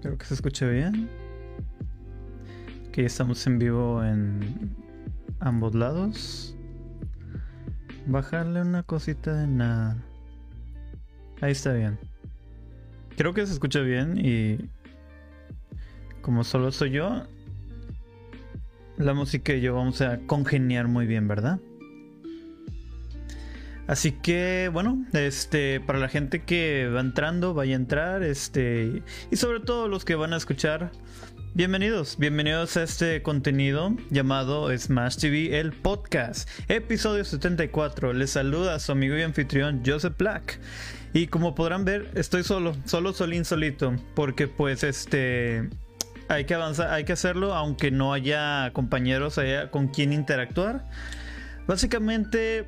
Creo que se escucha bien. Que estamos en vivo en ambos lados. Bajarle una cosita de nada. Ahí está bien. Creo que se escucha bien y como solo soy yo, la música y yo vamos a congeniar muy bien, ¿verdad? Así que, bueno, este, para la gente que va entrando, vaya a entrar, este, y sobre todo los que van a escuchar, bienvenidos, bienvenidos a este contenido llamado Smash TV, el podcast, episodio 74. Les saluda su amigo y anfitrión Joseph Black. Y como podrán ver, estoy solo, solo solín solito, porque pues este hay que avanzar, hay que hacerlo aunque no haya compañeros allá con quien interactuar. Básicamente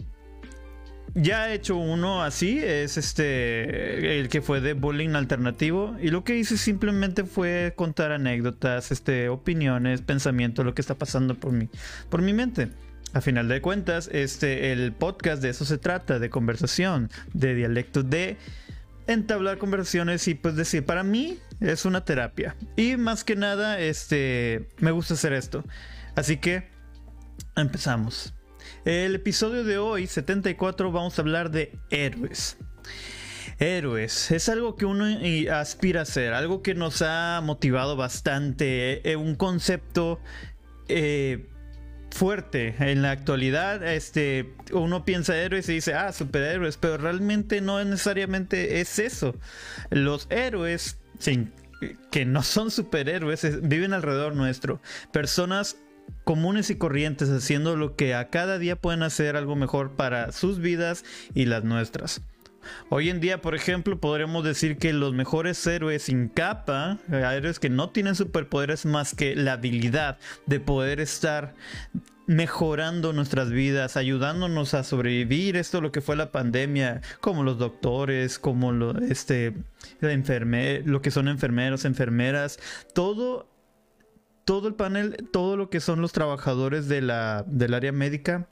ya he hecho uno así, es este el que fue de bullying alternativo y lo que hice simplemente fue contar anécdotas, este opiniones, pensamientos, lo que está pasando por mi por mi mente. A final de cuentas, este el podcast de eso se trata, de conversación, de dialecto de entablar conversaciones y pues decir, para mí es una terapia. Y más que nada, este me gusta hacer esto. Así que empezamos. El episodio de hoy, 74, vamos a hablar de héroes. Héroes, es algo que uno aspira a ser, algo que nos ha motivado bastante, eh, un concepto eh, fuerte en la actualidad. Este, uno piensa héroes y dice, ah, superhéroes, pero realmente no necesariamente es eso. Los héroes, que no son superhéroes, viven alrededor nuestro. Personas comunes y corrientes haciendo lo que a cada día pueden hacer algo mejor para sus vidas y las nuestras. Hoy en día, por ejemplo, podríamos decir que los mejores héroes sin capa, héroes que no tienen superpoderes más que la habilidad de poder estar mejorando nuestras vidas, ayudándonos a sobrevivir esto lo que fue la pandemia, como los doctores, como lo, este, lo que son enfermeros, enfermeras, todo todo el panel, todo lo que son los trabajadores de la, del área médica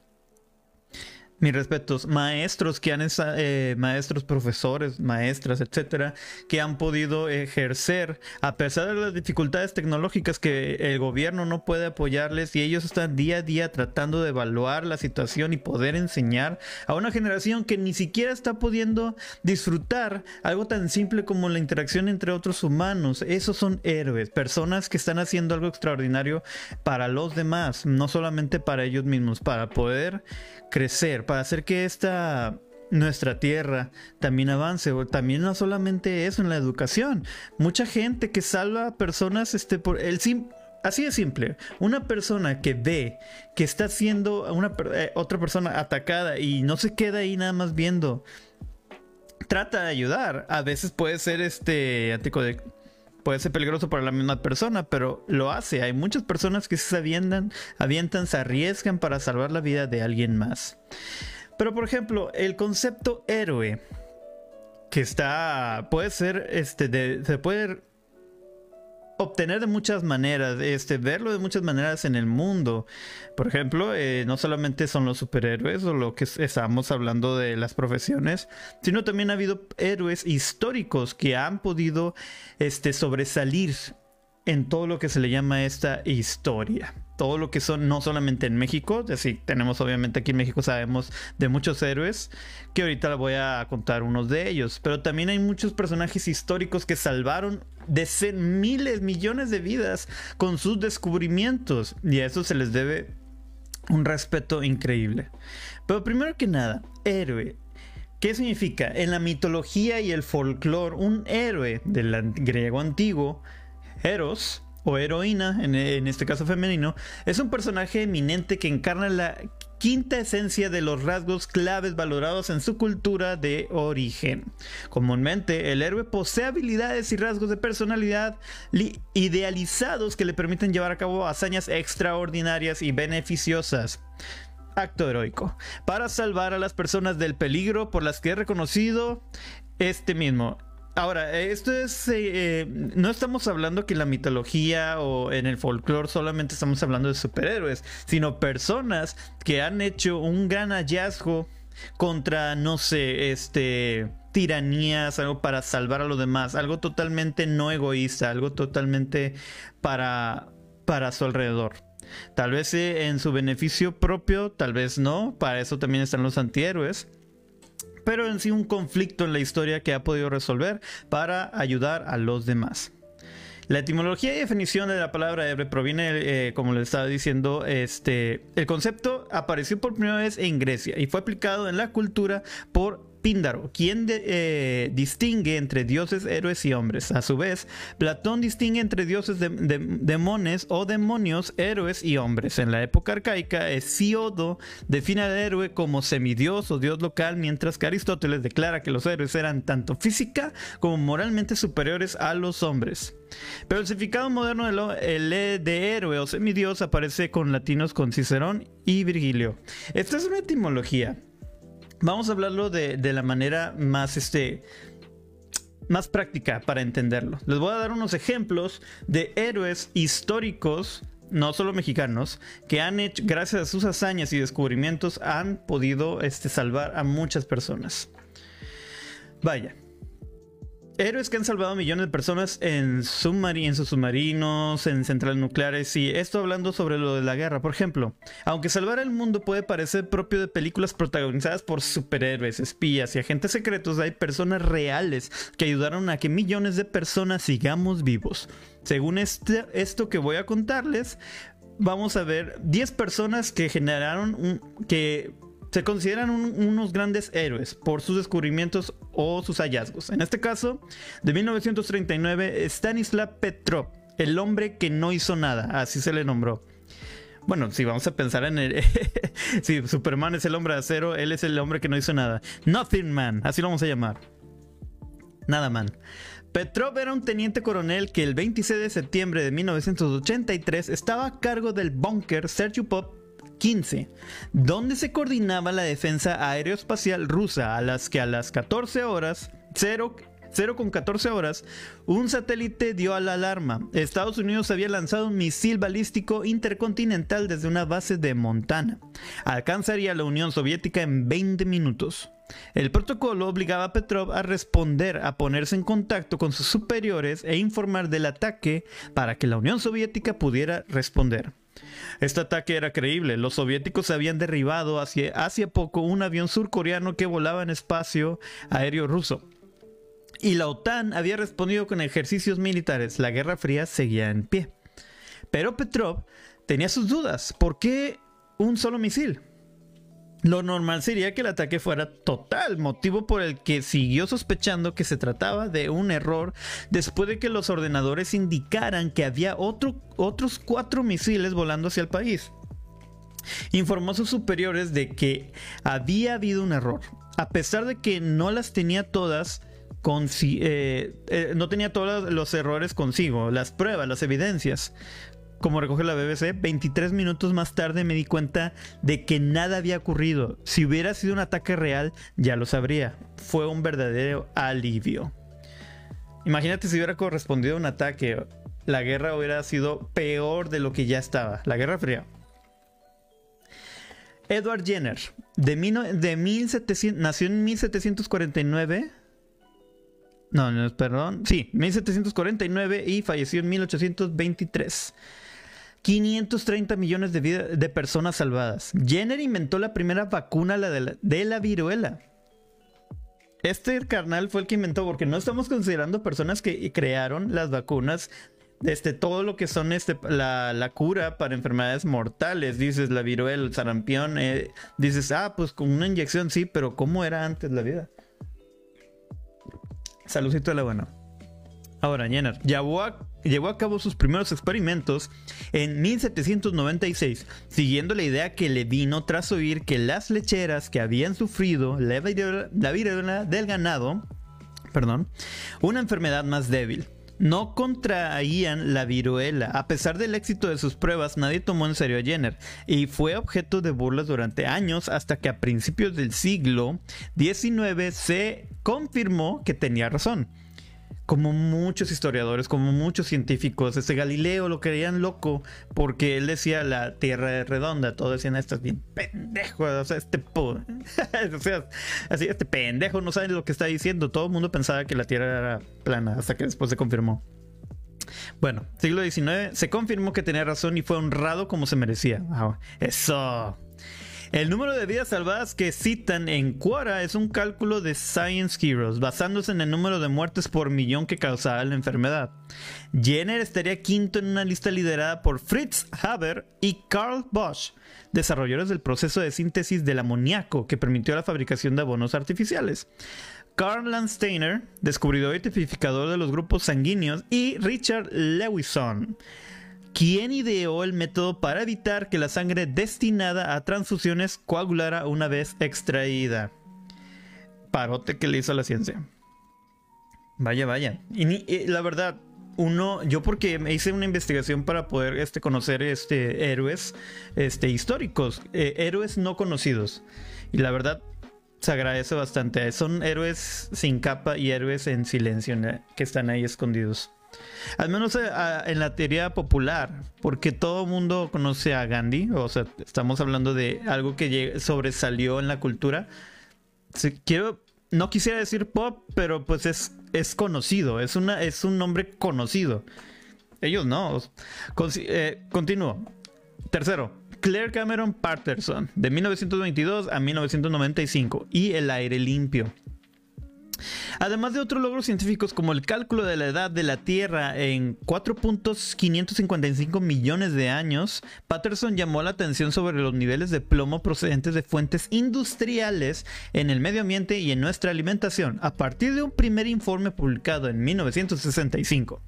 mis respetos, maestros que han eh, maestros, profesores, maestras, etcétera, que han podido ejercer a pesar de las dificultades tecnológicas que el gobierno no puede apoyarles y ellos están día a día tratando de evaluar la situación y poder enseñar a una generación que ni siquiera está pudiendo disfrutar algo tan simple como la interacción entre otros humanos. Esos son héroes, personas que están haciendo algo extraordinario para los demás, no solamente para ellos mismos, para poder crecer, para hacer que esta nuestra tierra también avance. También no solamente eso en la educación. Mucha gente que salva a personas este, por el Así de simple, una persona que ve que está siendo una, eh, otra persona atacada y no se queda ahí nada más viendo, trata de ayudar. A veces puede ser este puede ser peligroso para la misma persona, pero lo hace. Hay muchas personas que se avientan, avientan, se arriesgan para salvar la vida de alguien más. Pero por ejemplo, el concepto héroe que está puede ser este de, se puede obtener de muchas maneras, este, verlo de muchas maneras en el mundo. Por ejemplo, eh, no solamente son los superhéroes o lo que estamos hablando de las profesiones, sino también ha habido héroes históricos que han podido este, sobresalir en todo lo que se le llama esta historia. Todo lo que son, no solamente en México, decir, tenemos obviamente aquí en México sabemos de muchos héroes, que ahorita voy a contar unos de ellos, pero también hay muchos personajes históricos que salvaron de miles, millones de vidas con sus descubrimientos, y a eso se les debe un respeto increíble. Pero primero que nada, héroe. ¿Qué significa? En la mitología y el folclore, un héroe del griego antiguo Eros, o heroína, en, este caso femenino, es un personaje eminente que encarna la quinta esencia de los rasgos claves valorados en su cultura de origen. Comúnmente, el héroe posee habilidades y rasgos de personalidad idealizados que le permiten llevar a cabo hazañas extraordinarias y beneficiosas acto heroico para salvar a las personas del peligro por las que he reconocido este mismo. Ahora, esto es. Eh, no estamos hablando que en la mitología o en el folclore solamente estamos hablando de superhéroes, sino personas que han hecho un gran hallazgo contra, no sé, este tiranía, es algo para salvar a los demás, algo totalmente no egoísta, algo totalmente para, para su alrededor. Tal vez en su beneficio propio, tal vez no, para eso también están los antihéroes pero en sí un conflicto en la historia que ha podido resolver para ayudar a los demás. La etimología y definición de la palabra héroe proviene, eh, como les estaba diciendo, este, el concepto apareció por primera vez en Grecia y fue aplicado en la cultura por Píndaro, quien eh, distingue entre dioses, héroes y hombres. A su vez, Platón distingue entre dioses, de, demones o demonios, héroes y hombres. En la época arcaica, Hesíodo define al héroe como semidios o dios local, mientras que Aristóteles declara que los héroes eran tanto física como moralmente superiores a los hombres. Pero el significado moderno de, de héroe o semidios aparece con latinos con Cicerón y Virgilio. Esta es una etimología. Vamos a hablarlo de, la manera más, este, más práctica para entenderlo. Les voy a dar unos ejemplos de héroes históricos, no solo mexicanos, que han hecho, gracias a sus hazañas y descubrimientos, han podido este, salvar a muchas personas. Vaya, héroes que han salvado millones de personas en, sus submarinos, en centrales nucleares y esto hablando sobre lo de la guerra. Por ejemplo, aunque salvar el mundo puede parecer propio de películas protagonizadas por superhéroes, espías y agentes secretos, hay personas reales que ayudaron a que millones de personas sigamos vivos. Según este, esto que voy a contarles, vamos a ver 10 personas que generaron un, que se consideran unos grandes héroes por sus descubrimientos o sus hallazgos. En este caso, de 1939, Stanislav Petrov, el hombre que no hizo nada, así se le nombró. Bueno, si vamos a pensar en el. si Superman es el hombre de acero, él es el hombre que no hizo nada. Nothing Man, así lo vamos a llamar. Nada man. Petrov era un teniente coronel que el 26 de septiembre de 1983 estaba a cargo del búnker Sergio Pop 15, donde se coordinaba la defensa aeroespacial rusa a las que a las 14 horas, 0, con 14 horas, un satélite dio la alarma. Estados Unidos había lanzado un misil balístico intercontinental desde una base de Montana. Alcanzaría la Unión Soviética en 20 minutos. El protocolo obligaba a Petrov a responder, a ponerse en contacto con sus superiores e informar del ataque para que la Unión Soviética pudiera responder. Este ataque era creíble. Los soviéticos habían derribado hacia, hace poco un avión surcoreano que volaba en espacio aéreo ruso. Y la OTAN había respondido con ejercicios militares. La Guerra Fría seguía en pie. Pero Petrov tenía sus dudas. ¿Por qué un solo misil? Lo normal sería que el ataque fuera total, motivo por el que siguió sospechando que se trataba de un error después de que los ordenadores indicaran que había otros cuatro misiles volando hacia el país. Informó a sus superiores de que había habido un error, a pesar de que no las tenía todas, eh, eh, no tenía todos los errores consigo, las pruebas, las evidencias como recoge la BBC, 23 minutos más tarde me di cuenta de que nada había ocurrido. Si hubiera sido un ataque real, ya lo sabría. Fue un verdadero alivio. Imagínate si hubiera correspondido a un ataque. La guerra hubiera sido peor de lo que ya estaba. La Guerra Fría. Edward Jenner, de, 1700, nació en 1749. No, no, perdón. Sí, 1749 y falleció en 1823. 530 millones de, de personas salvadas. Jenner inventó la primera vacuna de la, de la viruela. Este carnal fue el que inventó, porque no estamos considerando personas que crearon las vacunas este, todo lo que son este, la, cura para enfermedades mortales, dices la viruela, el sarampión, eh, dices, ah, pues con una inyección sí, pero ¿cómo era antes la vida? Saludcito de la buena. Ahora, Jenner llevó a, llevó a cabo sus primeros experimentos en 1796, siguiendo la idea que le vino tras oír que las lecheras que habían sufrido la viruela, del ganado, perdón, una enfermedad más débil, no contraían la viruela. A pesar del éxito de sus pruebas, nadie tomó en serio a Jenner y fue objeto de burlas durante años hasta que a principios del siglo XIX se confirmó que tenía razón como muchos historiadores, como muchos científicos, este Galileo lo creían loco porque él decía la Tierra es redonda, todos decían esto bien pendejo, o sea, este o sea, así este pendejo no sabe lo que está diciendo, todo el mundo pensaba que la Tierra era plana hasta que después se confirmó. Bueno, siglo XIX se confirmó que tenía razón y fue honrado como se merecía. eso. El número de vidas salvadas que citan en Quora es un cálculo de Science Heroes, basándose en el número de muertes por millón que causaba la enfermedad. Jenner estaría quinto en una lista liderada por Fritz Haber y Carl Bosch, desarrolladores del proceso de síntesis del amoníaco que permitió la fabricación de abonos artificiales. Carl Landsteiner, descubridor y tipificador de los grupos sanguíneos, y Richard Lewison, ¿Quién ideó el método para evitar que la sangre destinada a transfusiones coagulara una vez extraída? Parote que le hizo la ciencia. Vaya, vaya. Y, la verdad, uno, yo porque me hice una investigación para poder este, conocer este, héroes este, históricos, eh, héroes no conocidos. Y la verdad, se agradece bastante. Son héroes sin capa y héroes en silencio que están ahí escondidos. Al menos eh, en la teoría popular, porque todo el mundo conoce a Gandhi, o sea, estamos hablando de algo que sobresalió en la cultura. quiero, no quisiera decir pop, pero pues es, es conocido, es, una, es un nombre conocido. Ellos no. Eh, continúo. Tercero, Claire Cameron Patterson, de 1922 a 1995, y El aire limpio. Además de otros logros científicos como el cálculo de la edad de la Tierra en 4.555 millones de años, Patterson llamó la atención sobre los niveles de plomo procedentes de fuentes industriales en el medio ambiente y en nuestra alimentación, a partir de un primer informe publicado en 1965.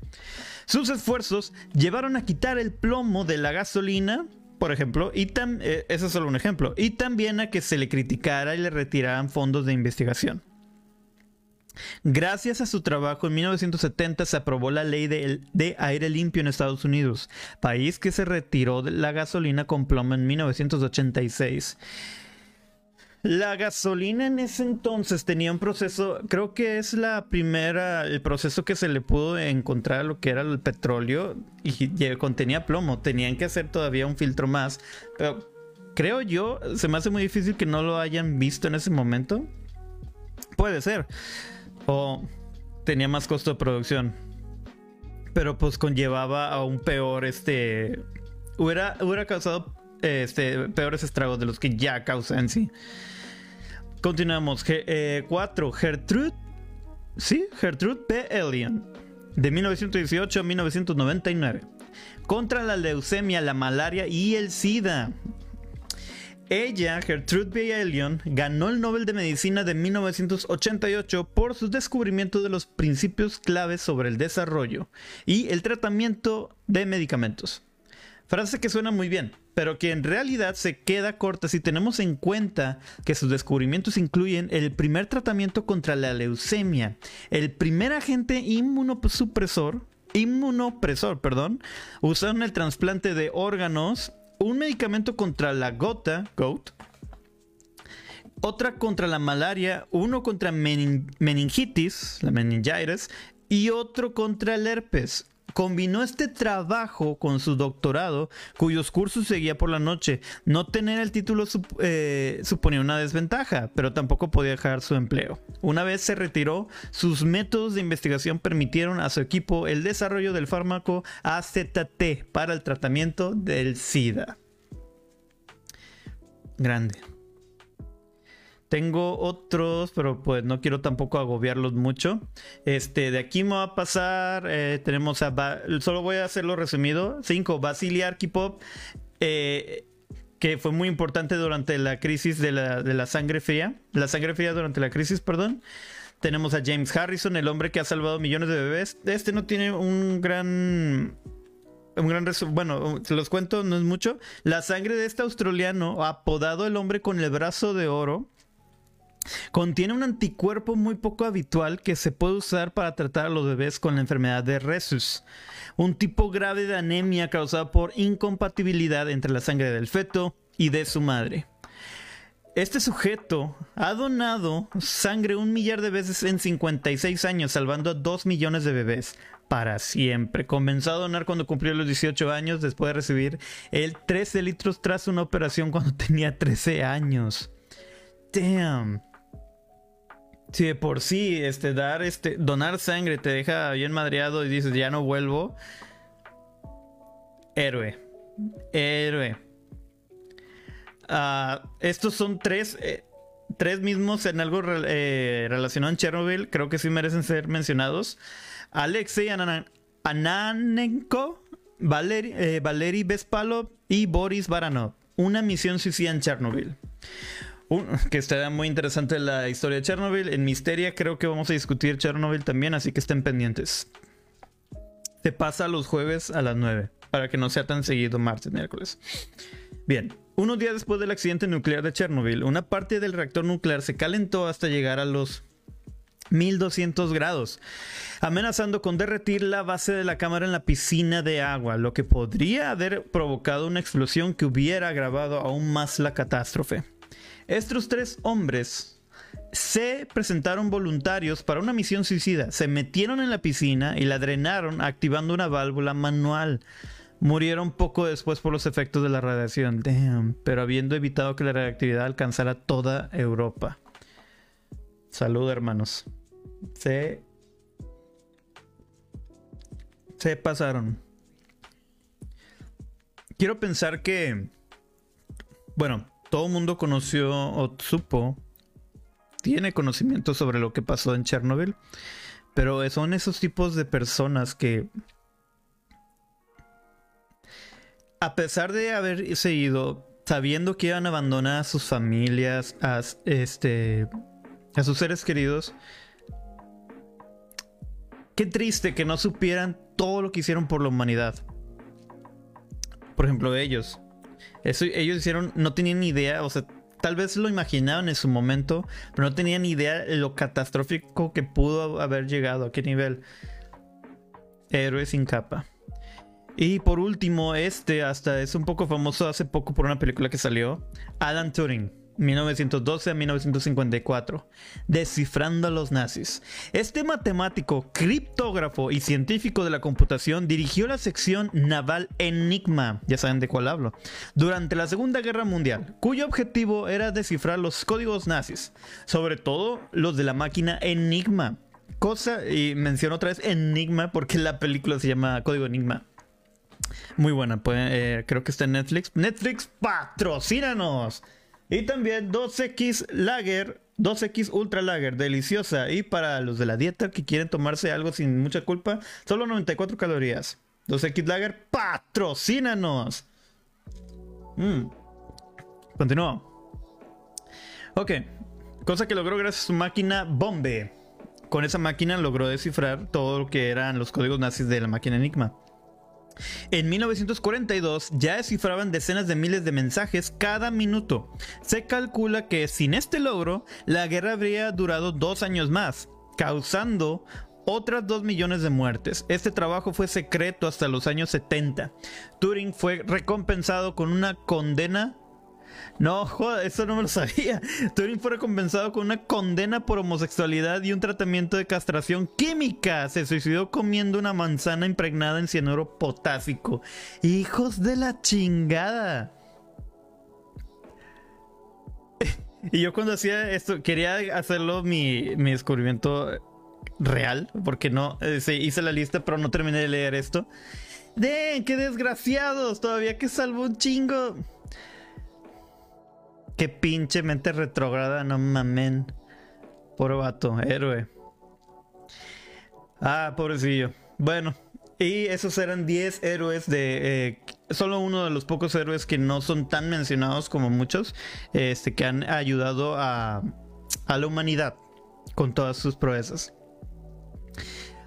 Sus esfuerzos llevaron a quitar el plomo de la gasolina, por ejemplo, y eh, ese es solo un ejemplo, y también a que se le criticara y le retiraran fondos de investigación. Gracias a su trabajo en 1970 se aprobó la ley de, aire limpio en Estados Unidos, país que se retiró de la gasolina con plomo en 1986. La gasolina en ese entonces tenía un proceso, creo que es la primera, el proceso que se le pudo encontrar a lo que era el petróleo y, y contenía plomo. Tenían que hacer todavía un filtro más, pero creo yo, se me hace muy difícil que no lo hayan visto en ese momento. Puede ser o tenía más costo de producción. Pero pues conllevaba a un peor, este... Hubiera, hubiera causado este, peores estragos de los que ya causa en sí. Continuamos. 4. Eh, Gertrude. Sí, Gertrude P. Elion. De 1918 a 1999. Contra la leucemia, la malaria y el SIDA. Ella, Gertrude. Elion, ganó el Nobel de Medicina de 1988 por su descubrimiento de los principios claves sobre el desarrollo y el tratamiento de medicamentos. Frase que suena muy bien, pero que en realidad se queda corta si tenemos en cuenta que sus descubrimientos incluyen el primer tratamiento contra la leucemia, el primer agente inmunosupresor, inmunopresor, perdón, usado en el trasplante de órganos un medicamento contra la gota, goat, otra contra la malaria, uno contra meningitis, la meningitis, y otro contra el herpes combinó este trabajo con su doctorado, cuyos cursos seguía por la noche. No tener el título eh, suponía una desventaja, pero tampoco podía dejar su empleo. Una vez se retiró, sus métodos de investigación permitieron a su equipo el desarrollo del fármaco AZT para el tratamiento del SIDA. Grande. Tengo otros, pero pues no quiero tampoco agobiarlos mucho. Este, de aquí me va a pasar. Eh, tenemos a. solo voy a hacerlo resumido. 5. Vasily Arkhipov. Eh, que fue muy importante durante la crisis de la, de la sangre fría. La sangre fría durante la crisis, perdón. Tenemos a James Harrison, el hombre que ha salvado millones de bebés. Este no tiene un gran un gran bueno, se los cuento, no es mucho. La sangre de este australiano, apodado el hombre con el brazo de oro, Contiene un anticuerpo muy poco habitual que se puede usar para tratar a los bebés con la enfermedad de Rhesus, un tipo grave de anemia causada por incompatibilidad entre la sangre del feto y de su madre. Este sujeto ha donado sangre un millar de veces en 56 años, salvando a 2 millones de bebés para siempre. Comenzó a donar cuando cumplió los 18 años, después de recibir el 13 litros tras una operación cuando tenía 13 años. Damn. Si de por sí, este, dar, este, donar sangre te deja bien madreado y dices, ya no vuelvo. Héroe. Héroe. Ah, estos son tres, eh, tres mismos en algo eh, relacionado en Chernobyl. Creo que sí merecen ser mencionados. Alexei Ananenko, Valery, eh, Valery Bespalov y Boris Baranov. Una misión suicida en Chernobyl. Que está muy interesante la historia de Chernobyl. En Misteria creo que vamos a discutir Chernobyl también, así que estén pendientes. Se pasa los jueves a las 9, para que no sea tan seguido martes, miércoles. Bien, unos días después del accidente nuclear de Chernobyl, una parte del reactor nuclear se calentó hasta llegar a los 1200 grados, amenazando con derretir la base de la cámara en la piscina de agua, lo que podría haber provocado una explosión que hubiera agravado aún más la catástrofe. Estos tres hombres se presentaron voluntarios para una misión suicida, se metieron en la piscina y la drenaron activando una válvula manual. Murieron poco después por los efectos de la radiación. Damn. Pero habiendo evitado que la reactividad alcanzara toda Europa. Salud, hermanos. Se. Se pasaron. Quiero pensar que. Bueno, todo el mundo conoció o supo. Tiene conocimiento sobre lo que pasó en Chernobyl. Pero son esos tipos de personas que a pesar de haber seguido sabiendo que iban a abandonar a sus familias, a, este, a sus seres queridos, qué triste que no supieran todo lo que hicieron por la humanidad. Por ejemplo, ellos. Eso, ellos hicieron, no tenían idea, o sea, tal vez lo imaginaban en su momento, pero no tenían idea de lo catastrófico que pudo haber llegado, a qué nivel. Héroes sin capa. Y por último, este hasta es un poco famoso hace poco por una película que salió, Alan Turing. 1912 a 1954, descifrando a los nazis. Este matemático, criptógrafo y científico de la computación dirigió la sección naval Enigma, ya saben de cuál hablo, durante la Segunda Guerra Mundial, cuyo objetivo era descifrar los códigos nazis, sobre todo los de la máquina Enigma. Cosa, y menciono otra vez Enigma porque la película se llama Código Enigma. Muy buena, pues, eh, creo que está en Netflix. Netflix, patrocínanos. Y también 2X Lager, 2X Ultra Lager, deliciosa. Y para los de la dieta que quieren tomarse algo sin mucha culpa, solo 94 calorías. 2X Lager, patrocínanos. Mm. Continúo. Ok, cosa que logró gracias a su máquina Bombe. Con esa máquina logró descifrar todo lo que eran los códigos nazis de la máquina Enigma. En 1942 ya descifraban decenas de miles de mensajes cada minuto. Se calcula que sin este logro, la guerra habría durado dos años más, causando otras 2 millones de muertes. Este trabajo fue secreto hasta los años 70. Turing fue recompensado con una condena no, joder, eso no me lo sabía. Turing fue recompensado con una condena por homosexualidad y un tratamiento de castración química. Se suicidó comiendo una manzana impregnada en cianuro potásico. Hijos de la chingada. Y yo cuando hacía esto, quería hacerlo mi, descubrimiento real, porque no, eh, hice la lista, pero no terminé de leer esto. ¡De! ¡Qué desgraciados! Todavía que salvo un chingo. Qué pinche mente retrógrada, no mamen. Por vato, héroe. Ah, pobrecillo. Bueno, y esos eran 10 héroes de... Eh, solo uno de los pocos héroes que no son tan mencionados como muchos, este, que han ayudado a, a la humanidad con todas sus proezas.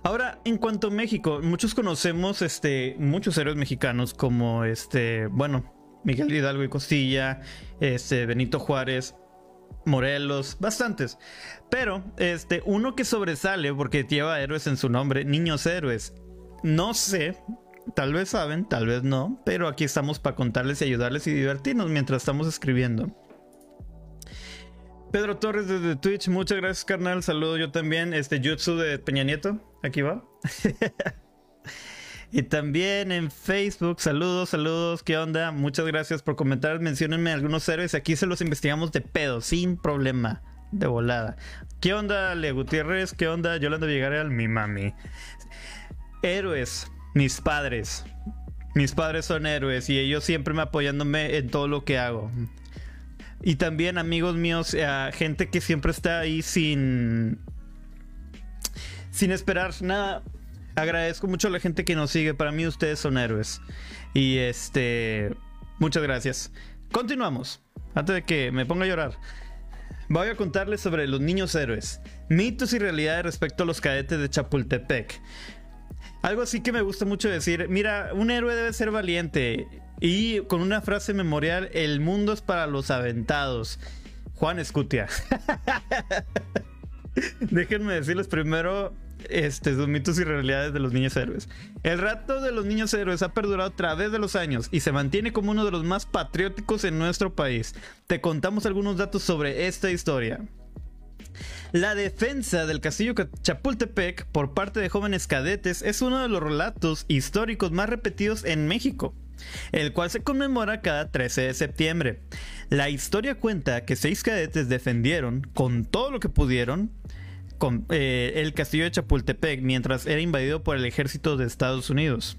Ahora, en cuanto a México, muchos conocemos este, muchos héroes mexicanos como este, bueno, Miguel Hidalgo y Costilla, este, Benito Juárez, Morelos, bastantes. Pero este, uno que sobresale porque lleva héroes en su nombre, niños héroes. No sé, tal vez saben, tal vez no, pero aquí estamos para contarles y ayudarles y divertirnos mientras estamos escribiendo. Pedro Torres desde Twitch, muchas gracias, carnal. Saludo yo también. Este Jutsu de Peña Nieto, aquí va. y también en Facebook, saludos, saludos, ¿qué onda? Muchas gracias por comentar. Menciónenme algunos héroes. Aquí se los investigamos de pedo, sin problema, de volada. ¿Qué onda, Le Gutiérrez? ¿Qué onda, Yolanda Villarreal? Mi mami. Héroes, mis padres. Mis padres son héroes y ellos siempre me apoyándome en todo lo que hago. Y también amigos míos, eh, gente que siempre está ahí sin sin esperar nada. Agradezco mucho a la gente que nos sigue. Para mí ustedes son héroes. Y este muchas gracias. Continuamos. Antes de que me ponga a llorar. Voy a contarles sobre los niños héroes, mitos y realidades respecto a los cadetes de Chapultepec. Algo así que me gusta mucho decir, mira, un héroe debe ser valiente y con una frase memorial, el mundo es para los aventados. Juan Escutia. Déjenme decirles primero este, sus mitos y realidades de los niños héroes. El rato de los niños héroes ha perdurado a través de los años y se mantiene como uno de los más patrióticos en nuestro país. Te contamos algunos datos sobre esta historia. La defensa del castillo Chapultepec por parte de jóvenes cadetes es uno de los relatos históricos más repetidos en México, el cual se conmemora cada 13 de septiembre. La historia cuenta que seis cadetes defendieron, con todo lo que pudieron, eh, el castillo de Chapultepec mientras era invadido por el ejército de Estados Unidos.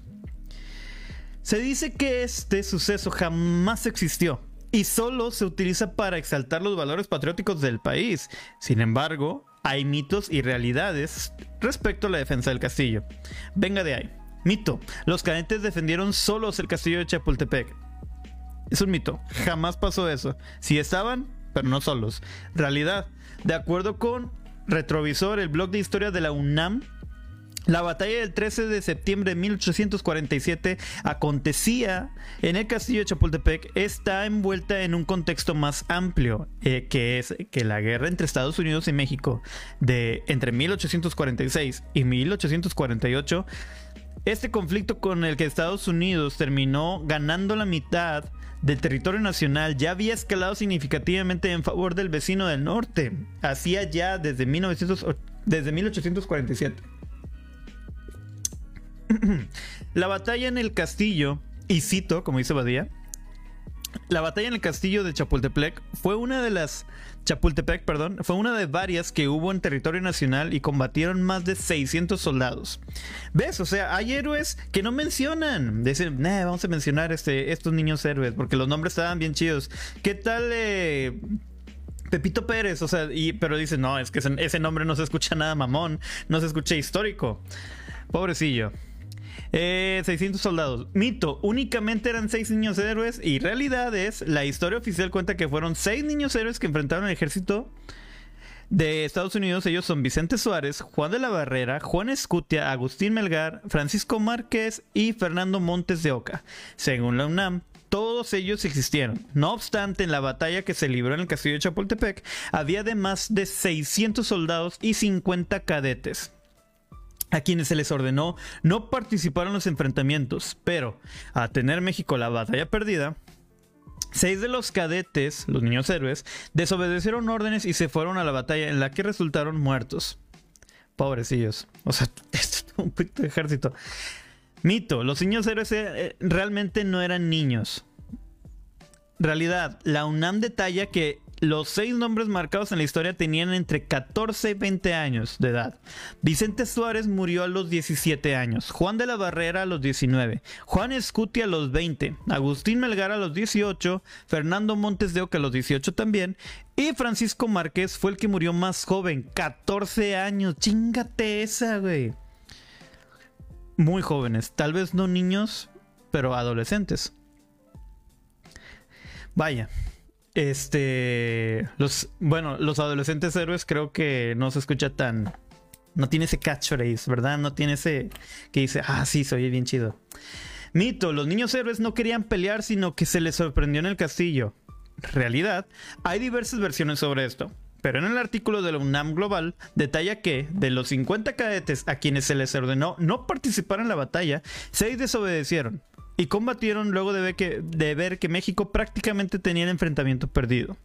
Se dice que este suceso jamás existió y solo se utiliza para exaltar los valores patrióticos del país. Sin embargo, hay mitos y realidades respecto a la defensa del castillo. Venga de ahí. Mito. Los cadetes defendieron solos el castillo de Chapultepec. Es un mito. Jamás pasó eso. Sí estaban, pero no solos. Realidad. De acuerdo con Retrovisor, el blog de historia de la UNAM, la batalla del 13 de septiembre de 1847 acontecía en el castillo de Chapultepec. Está envuelta en un contexto más amplio, eh, que es que la guerra entre Estados Unidos y México de entre 1846 y 1848, este conflicto con el que Estados Unidos terminó ganando la mitad del territorio nacional ya había escalado significativamente en favor del vecino del norte, hacía ya desde, 1900, desde 1847. la batalla en el castillo, y cito, como dice Badía, la batalla en el castillo de Chapultepec fue una de las Chapultepec, perdón, fue una de varias que hubo en territorio nacional y combatieron más de 600 soldados. ¿Ves? O sea, hay héroes que no mencionan. Dicen, vamos a mencionar este, estos niños héroes porque los nombres estaban bien chidos. ¿Qué tal eh, Pepito Pérez? O sea, y, pero dicen, no, es que ese, ese nombre no se escucha nada mamón, no se escucha histórico. Pobrecillo. 600 eh, soldados. Mito, únicamente eran 6 niños héroes y realidad es, la historia oficial cuenta que fueron 6 niños héroes que enfrentaron al ejército de Estados Unidos. Ellos son Vicente Suárez, Juan de la Barrera, Juan Escutia, Agustín Melgar, Francisco Márquez y Fernando Montes de Oca. Según la UNAM, todos ellos existieron. No obstante, en la batalla que se libró en el castillo de Chapultepec, había de más de 600 soldados y 50 cadetes a quienes se les ordenó no participar en los enfrentamientos, pero a tener México la batalla perdida, seis de los cadetes, los niños héroes, desobedecieron órdenes y se fueron a la batalla en la que resultaron muertos. Pobrecillos. O sea, esto es un de ejército. Mito, los niños héroes eh, realmente no eran niños. Realidad, la UNAM detalla que los seis nombres marcados en la historia tenían entre 14 y 20 años de edad. Vicente Suárez murió a los 17 años, Juan de la Barrera a los 19, Juan Escuti a los 20, Agustín Melgar a los 18, Fernando Montes de Oca a los 18 también, y Francisco Márquez fue el que murió más joven, 14 años. Chingate esa, güey. Muy jóvenes, tal vez no niños, pero adolescentes. Vaya, este. Los. Bueno, los adolescentes héroes creo que no se escucha tan. No tiene ese catchphrase, ¿verdad? No tiene ese. Que dice, ah, sí, soy bien chido. Mito, los niños héroes no querían pelear, sino que se les sorprendió en el castillo. Realidad, hay diversas versiones sobre esto. Pero en el artículo de la UNAM Global detalla que de los 50 cadetes a quienes se les ordenó no participar en la batalla, 6 desobedecieron y combatieron luego de ver, que, México prácticamente tenía el enfrentamiento perdido.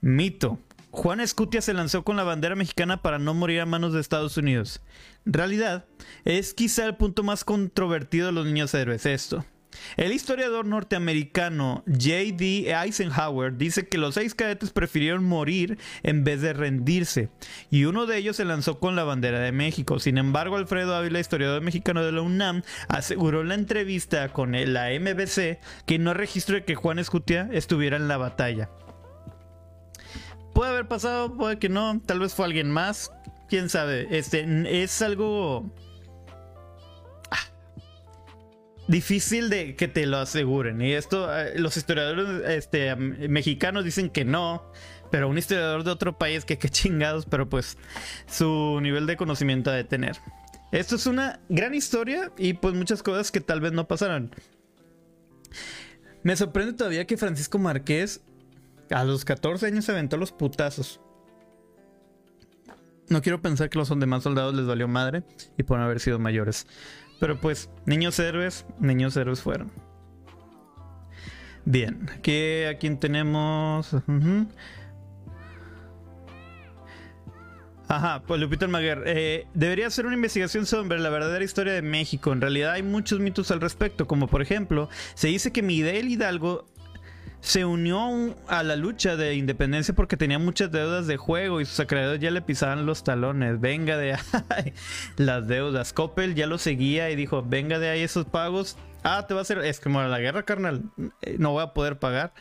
Mito. Juan Escutia se lanzó con la bandera mexicana para no morir a manos de Estados Unidos. Realidad, es quizá el punto más controvertido de los niños héroes esto. El historiador norteamericano J.D. Eisenhower dice que los seis cadetes prefirieron morir en vez de rendirse, y uno de ellos se lanzó con la bandera de México. Sin embargo, Alfredo Ávila, historiador mexicano de la UNAM, aseguró en la entrevista con la MBC que no registró que Juan Escutia estuviera en la batalla. Puede haber pasado, puede que no, tal vez fue alguien más, quién sabe. Este es algo difícil de que te lo aseguren. Y esto, eh, los historiadores este, mexicanos dicen que no, pero un historiador de otro país que qué chingados, pero pues su nivel de conocimiento de tener. Esto es una gran historia y pues muchas cosas que tal vez no pasaran. Me sorprende todavía que Francisco Márquez a los 14 años se aventó los putazos. No quiero pensar que los demás soldados les valió madre y por haber sido mayores. Pero pues, niños héroes, niños héroes fueron. Bien, ¿qué, ¿a quién tenemos? Ajá, pues Lupita Maguer. Eh, debería hacer una investigación sobre la verdadera historia de México. En realidad hay muchos mitos al respecto, como por ejemplo, se dice que Miguel Hidalgo se unió a la lucha de independencia porque tenía muchas deudas de juego y sus acreedores ya le pisaban los talones. Venga de ahí las deudas. Coppel ya lo seguía y dijo, venga de ahí esos pagos. Ah, te va a hacer... Es como la guerra, carnal. Eh, no voy a poder pagar.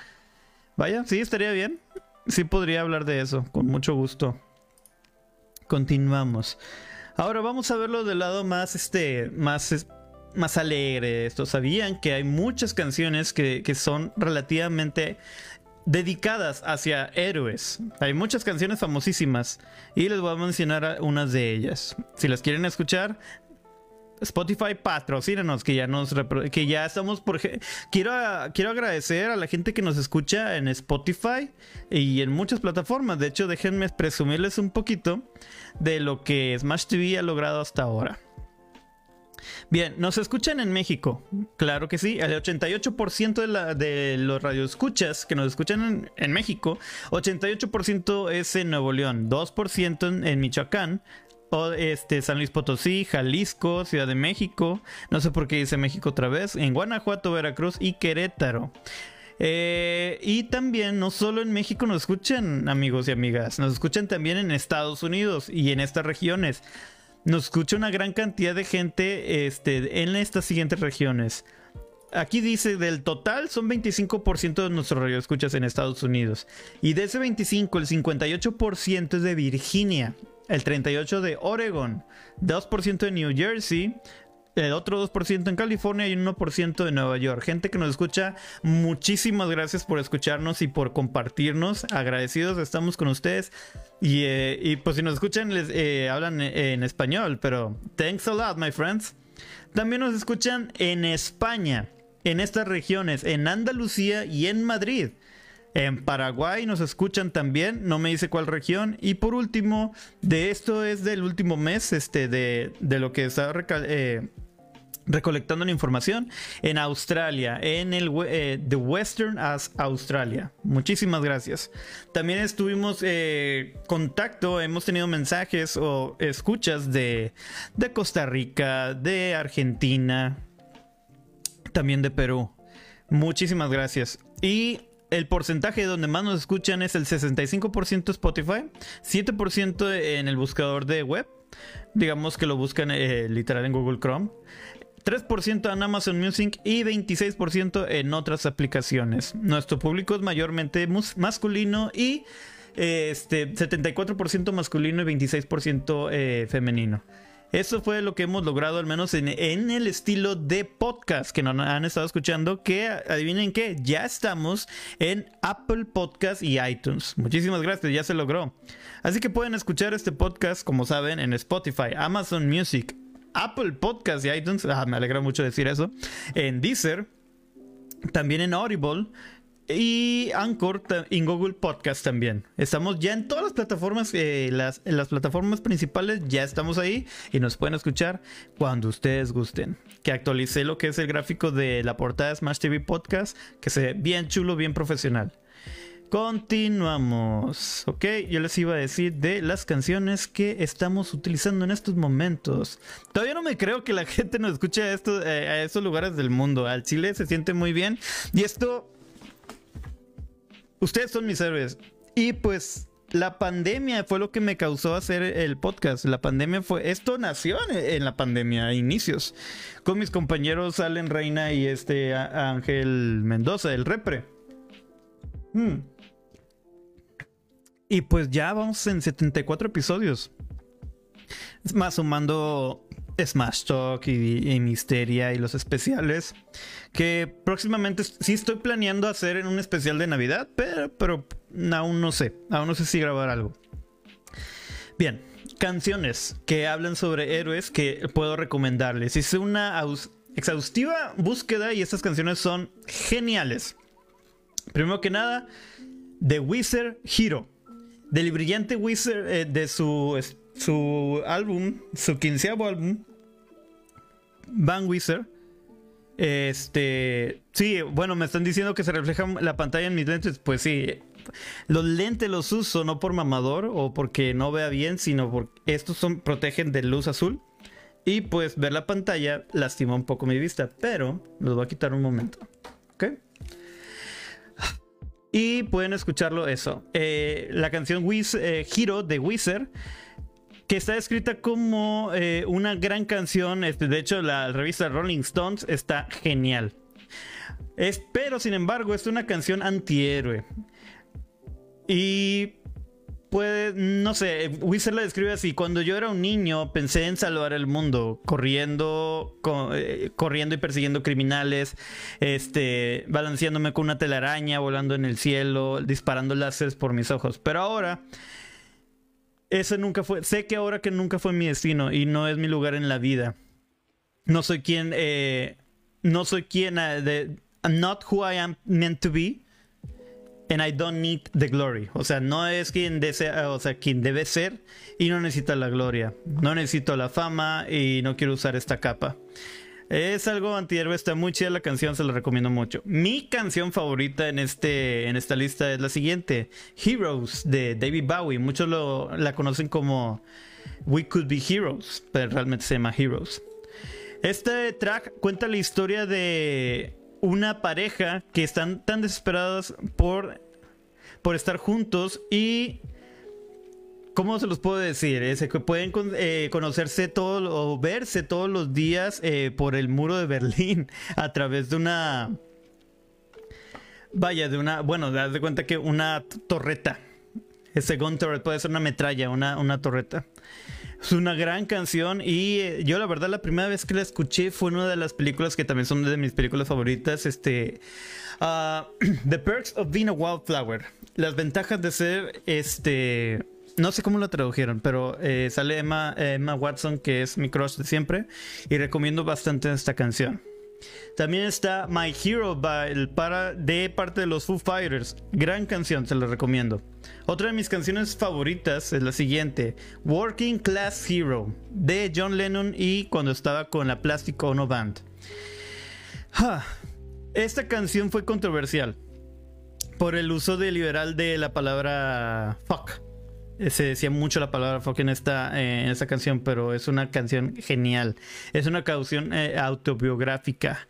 Vaya, sí, estaría bien. Sí podría hablar de eso, con mucho gusto. Continuamos. Ahora vamos a verlo del lado más, este, más más alegre esto. Sabían que hay muchas canciones que, son relativamente dedicadas hacia héroes. Hay muchas canciones famosísimas y les voy a mencionar unas de ellas. Si las quieren escuchar, Spotify patrocínanos que ya nos que ya estamos por quiero quiero agradecer a la gente que nos escucha en Spotify y en muchas plataformas. De hecho, déjenme presumirles un poquito de lo que Smash TV ha logrado hasta ahora. Bien, ¿nos escuchan en México? Claro que sí. El 88% de, de los radioescuchas que nos escuchan en, México, 88% es en Nuevo León, 2% en, Michoacán, o este, San Luis Potosí, Jalisco, Ciudad de México, no sé por qué dice México otra vez, en Guanajuato, Veracruz y Querétaro. Eh, y también, no solo en México nos escuchan, amigos y amigas, nos escuchan también en Estados Unidos y en estas regiones nos escucha una gran cantidad de gente este, en estas siguientes regiones. Aquí dice, del total son 25% de nuestros radioescuchas en Estados Unidos. Y de ese 25, el 58% es de Virginia, el 38% de Oregon, 2% de New Jersey, el otro 2% en California y un 1% de Nueva York. Gente que nos escucha, muchísimas gracias por escucharnos y por compartirnos. Agradecidos estamos con ustedes. Y, eh, pues si nos escuchan, les eh, hablan en español, pero thanks a lot, my friends. También nos escuchan en España, en estas regiones, en Andalucía y en Madrid. En Paraguay nos escuchan también, no me dice cuál región. Y por último, de esto es del último mes, este, de, lo que está eh, recolectando la información en Australia, en el eh, The Western as Australia. Muchísimas gracias. También estuvimos eh, contacto, hemos tenido mensajes o escuchas de, de Costa Rica, de Argentina, también de Perú. Muchísimas gracias. Y el porcentaje donde más nos escuchan es el 65% Spotify, 7% en el buscador de web, digamos que lo buscan eh, literal en Google Chrome. 3% en Amazon Music y 26% en otras aplicaciones. Nuestro público es mayormente masculino y este 74% masculino y 26% eh, femenino. Eso fue lo que hemos logrado, al menos en, el estilo de podcast que nos han estado escuchando. Que adivinen qué, ya estamos en Apple Podcast y iTunes. Muchísimas gracias, ya se logró. Así que pueden escuchar este podcast, como saben, en Spotify, Amazon Music, Apple Podcast y iTunes. Ah, me alegra mucho decir eso. En Deezer, también en Audible y Anchor en Google Podcast también. Estamos ya en todas las plataformas, eh, las, en las plataformas principales ya estamos ahí y nos pueden escuchar cuando ustedes gusten. Que actualicé lo que es el gráfico de la portada de Smash TV Podcast, que se ve bien chulo, bien profesional. Continuamos, ok, yo les iba a decir de las canciones que estamos utilizando en estos momentos. Todavía no me creo que la gente nos escuche a, esto, eh, lugares del mundo. Al Chile se siente muy bien. Y esto, ustedes son mis héroes. Y pues la pandemia fue lo que me causó hacer el podcast. La pandemia fue. Esto nació en, la pandemia, a inicios. Con mis compañeros Allen Reina y este Ángel Mendoza, el repre. Hmm. Y pues ya vamos en 74 episodios. Más sumando Smash Talk y, Misteria y los especiales. Que próximamente sí estoy planeando hacer en un especial de Navidad, pero, aún no sé. Aún no sé si grabar algo. Bien, canciones que hablan sobre héroes que puedo recomendarles. Hice una exhaustiva búsqueda y estas canciones son geniales. Primero que nada, The Wizard Hero del brillante Wizard eh, de su, su álbum, su quinceavo álbum, Van Wizard. Este, sí, bueno, me están diciendo que se refleja la pantalla en mis lentes. Pues sí, los lentes los uso no por mamador o porque no vea bien, sino porque estos son protegen de luz azul. Y pues ver la pantalla lastima un poco mi vista, pero los voy a quitar un momento. ¿Ok? Y pueden escucharlo eso. Eh, la canción Wiz, eh, Hero de Wizard, que está escrita como eh, una gran canción. Este, de hecho, la revista Rolling Stones está genial. pero, sin embargo, es una canción antihéroe. Y puede, no sé, Wizard la describe así, cuando yo era un niño pensé en salvar el mundo, corriendo, eh, corriendo y persiguiendo criminales, este, balanceándome con una telaraña, volando en el cielo, disparando láseres por mis ojos. Pero ahora, ese nunca fue, sé que ahora que nunca fue mi destino y no es mi lugar en la vida. No soy quien, eh, no soy quien, uh, I'm not who I am meant to be and I don't need the glory. O sea, no es quien desea, o sea, quien debe ser y no necesita la gloria. No necesito la fama y no quiero usar esta capa. Es algo antihéroe, está muy chida la canción, se la recomiendo mucho. Mi canción favorita en, este, en esta lista es la siguiente: Heroes de David Bowie. Muchos lo, la conocen como We Could Be Heroes, pero realmente se llama Heroes. Este track cuenta la historia de una pareja que están tan desesperadas por, por estar juntos y... ¿Cómo se los puedo decir? Es que pueden eh, conocerse todo o verse todos los días eh, por el muro de Berlín a través de una... Vaya, de una... Bueno, das de cuenta que una torreta. Ese gun turret puede ser una metralla, una, una torreta. Es una gran canción y eh, yo la verdad la primera vez que la escuché fue una de las películas que también son de mis películas favoritas, este uh, The Perks of Being a Wildflower. Las ventajas de ser este no sé cómo lo tradujeron, pero eh, sale Emma, Watson que es mi crush de siempre y recomiendo bastante esta canción. También está My Hero para, de parte de los Foo Fighters. Gran canción, se la recomiendo. Otra de mis canciones favoritas es la siguiente: Working Class Hero de John Lennon y cuando estaba con la Plastic Ono Band. Esta canción fue controversial por el uso de liberal de la palabra fuck se decía mucho la palabra fuck en esta, eh, en esta canción, pero es una canción genial. Es una canción eh, autobiográfica.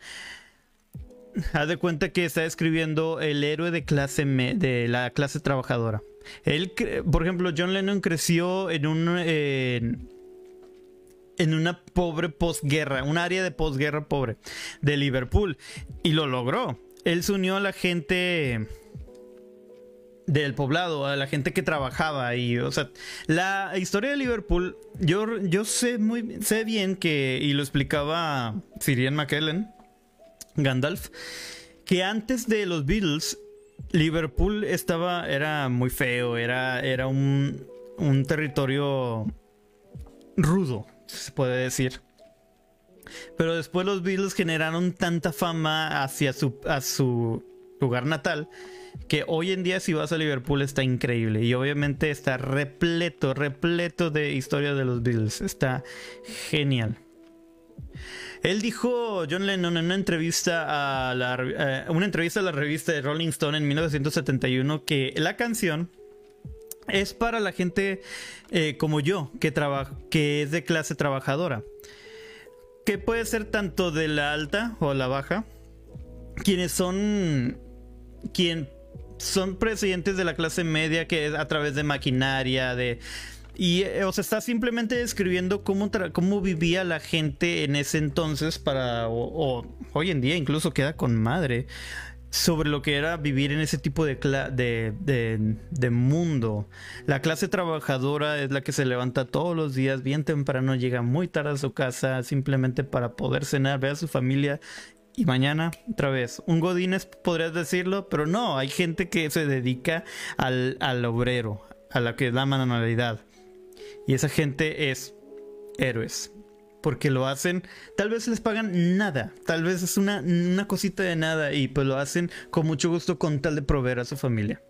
Haz de cuenta que está escribiendo el héroe de clase de la clase trabajadora. Él, por ejemplo, John Lennon creció en un en una pobre posguerra, un área de posguerra pobre de Liverpool y lo logró. Él se unió a la gente del poblado, a la gente que trabajaba y, o sea, la historia de Liverpool, yo, yo sé muy sé bien que, y lo explicaba Sirian McKellen, Gandalf, que antes de los Beatles, Liverpool estaba, era muy feo, era, era un, un territorio rudo, se puede decir. Pero después los Beatles generaron tanta fama hacia su, a su lugar natal que hoy en día si vas a Liverpool está increíble y obviamente está repleto, repleto de historias de los Beatles, está genial. Él dijo, John Lennon, en una entrevista a la, eh, una entrevista a la revista de Rolling Stone en 1971, que la canción es para la gente eh, como yo, que, que es de clase trabajadora. Que puede ser tanto de la alta o la baja, quienes son quien son presidentes de la clase media que es a través de maquinaria, de y eh, o sea, está simplemente describiendo cómo, cómo vivía la gente en ese entonces para o, hoy en día incluso queda con madre sobre lo que era vivir en ese tipo de, de, de, de, mundo. La clase trabajadora es la que se levanta todos los días bien temprano, llega muy tarde a su casa simplemente para poder cenar, ver a su familia y mañana otra vez. Un Godínez podrías decirlo, pero no, hay gente que se dedica al, al obrero, a la que da manualidad. Y esa gente es héroes. Porque lo hacen, tal vez les pagan nada, tal vez es una, una cosita de nada y pues lo hacen con mucho gusto con tal de proveer a su familia.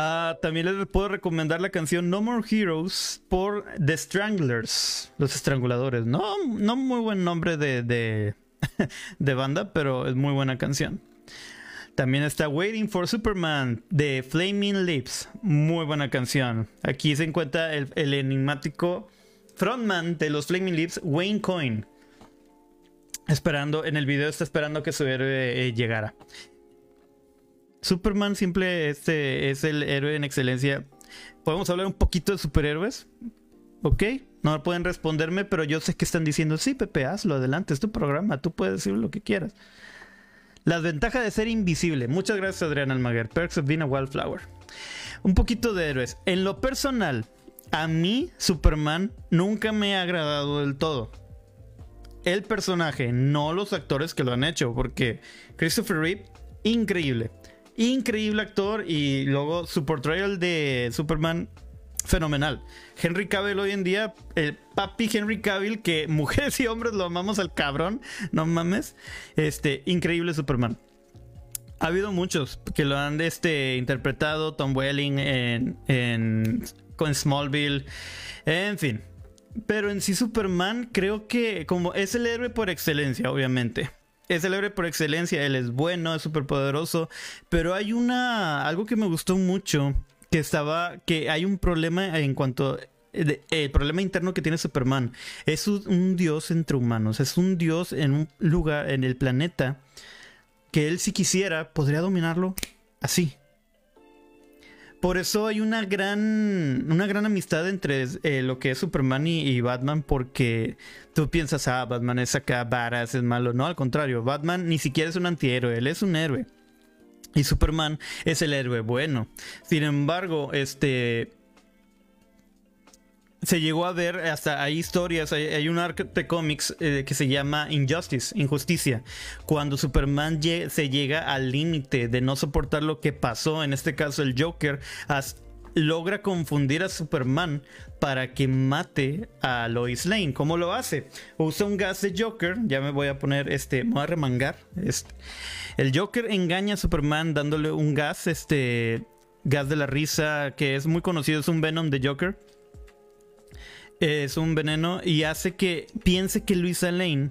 Ah, también les puedo recomendar la canción No More Heroes por The Stranglers, los estranguladores. No, no muy buen nombre de, de, de banda, pero es muy buena canción. También está Waiting for Superman de Flaming Lips. Muy buena canción. Aquí se encuentra el, enigmático frontman de los Flaming Lips, Wayne Coyne. Esperando, en el video está esperando que su héroe eh, llegara. Superman simple este es el héroe en excelencia. Podemos hablar un poquito de superhéroes. ¿Ok? No pueden responderme, pero yo sé que están diciendo, sí, Pepe, hazlo, adelante, es tu programa, tú puedes decir lo que quieras. Las ventajas de ser invisible. Muchas gracias, Adrián Almaguer. Perks of being a wildflower. Un poquito de héroes. En lo personal, a mí, Superman, nunca me ha agradado del todo. El personaje, no los actores que lo han hecho, porque Christopher Reeve, increíble. Increíble actor y luego su portrayal de Superman fenomenal. Henry Cavill hoy en día, el papi Henry Cavill, que mujeres y hombres lo amamos al cabrón, no mames. Este, increíble Superman. Ha habido muchos que lo han este, interpretado, Tom Welling en, en, con Smallville, en fin. Pero en sí Superman creo que como es el héroe por excelencia, obviamente. Es el héroe por excelencia, él es bueno, es súper poderoso, pero hay una algo que me gustó mucho que estaba, que hay un problema en cuanto el problema interno que tiene Superman es un, dios entre humanos, es un dios en un lugar en el planeta que él si quisiera podría dominarlo así. Por eso hay una gran, una gran amistad entre eh, lo que es Superman y, Batman, porque tú piensas, ah, Batman es acá, varas, es malo. No, al contrario, Batman ni siquiera es un antihéroe, él es un héroe. Y Superman es el héroe bueno. Sin embargo, este se llegó a ver, hasta hay historias, hay, un arco de cómics eh, que se llama Injustice, Injusticia, cuando Superman se llega al límite de no soportar lo que pasó, en este caso el Joker, logra confundir a Superman para que mate a Lois Lane. ¿Cómo lo hace? Usa un gas de Joker, ya me voy a poner este, me voy a remangar. Este. El Joker engaña a Superman dándole un gas, este gas de la risa, que es muy conocido, es un Venom de Joker. Es un veneno y hace que piense que Luisa Lane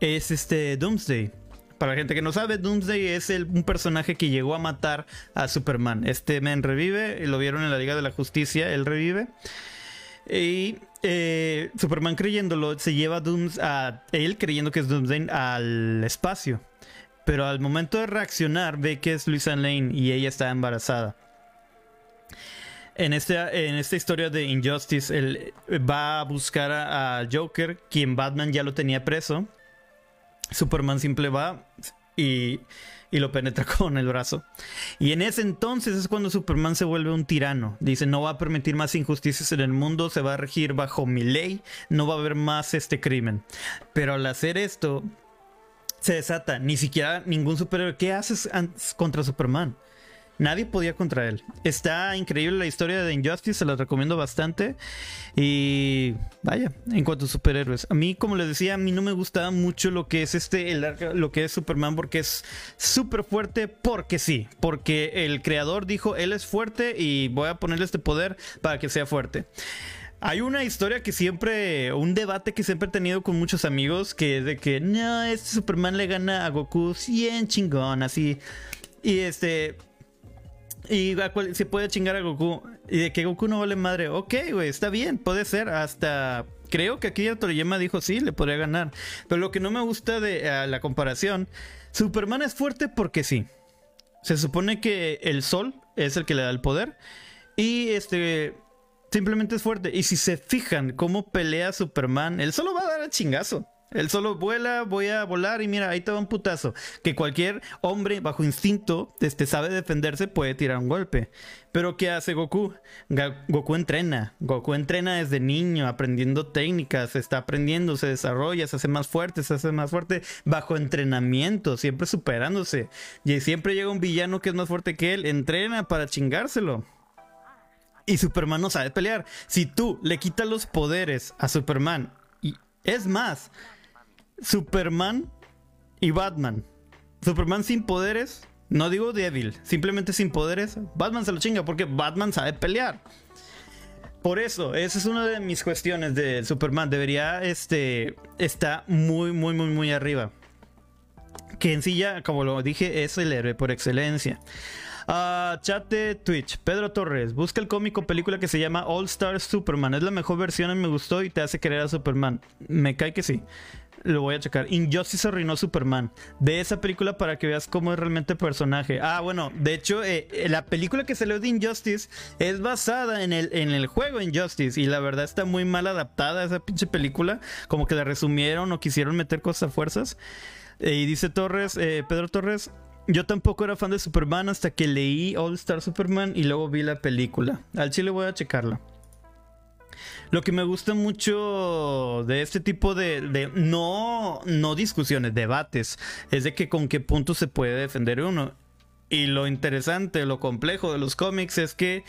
es este Doomsday. Para la gente que no sabe, Doomsday es un personaje que llegó a matar a Superman. Este men revive, lo vieron en la Liga de la Justicia, él revive. Y eh, Superman creyéndolo, se lleva a, a él creyendo que es Doomsday al espacio. Pero al momento de reaccionar ve que es Luisa Lane y ella está embarazada. En, este, en esta historia de Injustice, él va a buscar a, Joker, quien Batman ya lo tenía preso. Superman simple va y, y, lo penetra con el brazo. Y en ese entonces es cuando Superman se vuelve un tirano. Dice, no va a permitir más injusticias en el mundo, se va a regir bajo mi ley, no va a haber más este crimen. Pero al hacer esto, se desata. Ni siquiera ningún superhéroe. ¿Qué haces contra Superman? Nadie podía contra él. Está increíble la historia de Injustice, se la recomiendo bastante. Y vaya, en cuanto a superhéroes. A mí, como les decía, a mí no me gustaba mucho lo que es este, lo que es Superman, porque es súper fuerte, porque sí. Porque el creador dijo, él es fuerte y voy a ponerle este poder para que sea fuerte. Hay una historia que siempre, un debate que siempre he tenido con muchos amigos, que es de que, no, este Superman le gana a Goku 100 chingón, así. Y este, y se puede chingar a Goku. Y de que Goku no vale madre. Ok, güey, está bien, puede ser. Hasta creo que aquí Toriyama dijo sí, le podría ganar. Pero lo que no me gusta de la comparación, Superman es fuerte porque sí. Se supone que el sol es el que le da el poder. Y este, Simplemente es fuerte. Y si se fijan cómo pelea Superman, él solo va a dar el chingazo. Él solo vuela, voy a volar y mira, ahí te va un putazo. Que cualquier hombre bajo instinto este, sabe defenderse, puede tirar un golpe. Pero ¿qué hace Goku? Goku entrena. Goku entrena desde niño, aprendiendo técnicas, está aprendiendo, se desarrolla, se hace más fuerte, se hace más fuerte bajo entrenamiento, siempre superándose. Y siempre llega un villano que es más fuerte que él, entrena para chingárselo. Y Superman no sabe pelear. Si tú le quitas los poderes a Superman, y es más, Superman y Batman. Superman sin poderes, no digo débil, simplemente sin poderes, Batman se lo chinga porque Batman sabe pelear. Por eso, esa es una de mis cuestiones de Superman. Debería, este, está muy, muy, muy, muy arriba. Que en sí ya, como lo dije, es el héroe por excelencia. Uh, chat de Twitch. Pedro Torres. Busca el cómico película que se llama All Star Superman. Es la mejor versión, me gustó y te hace querer a Superman. Me cae que sí. Lo voy a checar. Injustice arruinó Superman. De esa película para que veas cómo es realmente el personaje. Ah, bueno, de hecho, eh, eh, la película que salió de Injustice es basada en el, en el juego Injustice. Y la verdad está muy mal adaptada esa pinche película. Como que la resumieron o quisieron meter cosas a fuerzas. Eh, y dice Torres, Pedro Torres, yo tampoco era fan de Superman hasta que leí All Star Superman y luego vi la película. Al chile voy a checarla. Lo que me gusta mucho de este tipo de, no, no discusiones, debates, es de que con qué punto se puede defender uno. Y lo interesante, lo complejo de los cómics es que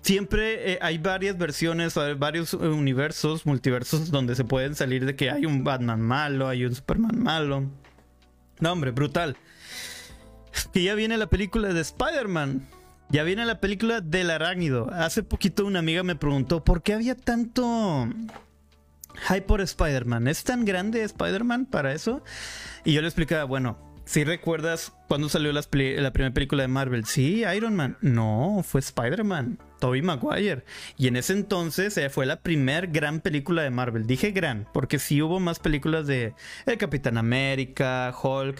siempre eh, hay varias versiones, varios universos, multiversos donde se pueden salir de que hay un Batman malo, hay un Superman malo. No, hombre, brutal que ya viene la película de Spider-Man. Ya viene la película del arácnido. Hace poquito una amiga me preguntó por qué había tanto hype por Spider-Man. ¿Es tan grande Spider-Man para eso? Y yo le explicaba, bueno, si recuerdas cuando salió la primera película de Marvel, sí, Iron Man. No, fue Spider-Man, Tobey Maguire. Y en ese entonces eh, fue la primera gran película de Marvel. Dije gran, porque sí hubo más películas de El Capitán América, Hulk.